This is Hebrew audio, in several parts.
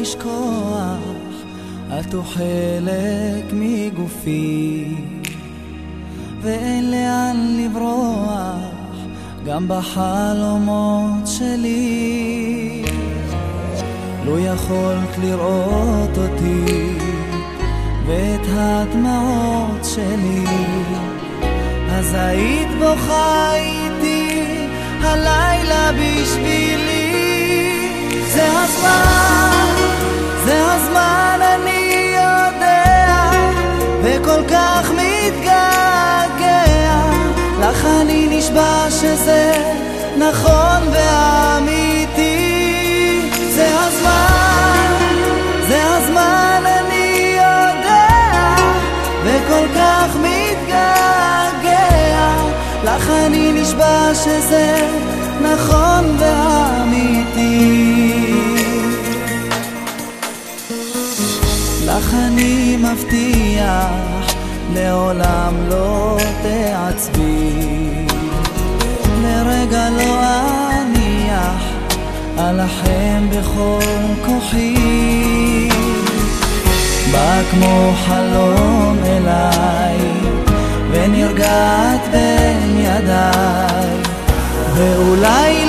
לשכוח, את חלק מגופי, ואין לאן לברוח, גם בחלומות שלי. לו יכולת לראות אותי, ואת הדמעות שלי, אז היית בוכה שזה נכון ואמיתי. זה הזמן, זה הזמן, אני יודע, וכל כך מתגעגע. לך אני נשבע שזה נכון ואמיתי. לך אני מבטיח, לעולם לא תעצבי. לרגע לא אניח, אלחם בכל כוחי. בא כמו חלום אליי, ונרגעת בין ידיי, ואולי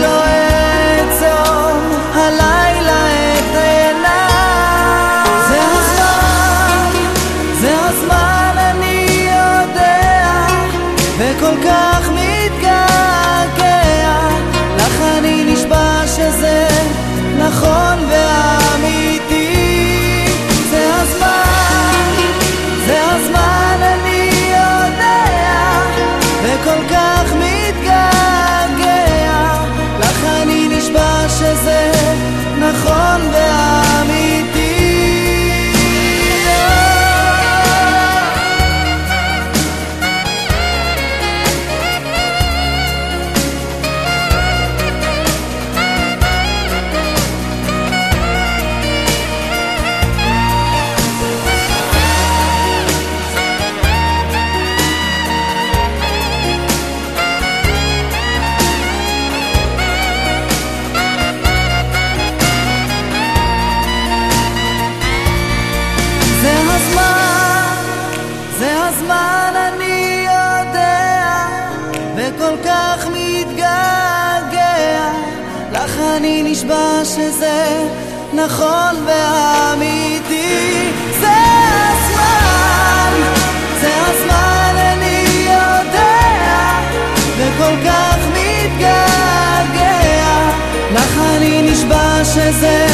וכל כך מתגעגע. אני נשבע שזה נכון ואמיתי. זה הזמן, זה הזמן, אני יודע, וכל כך מתגעגע. לך אני נשבע שזה.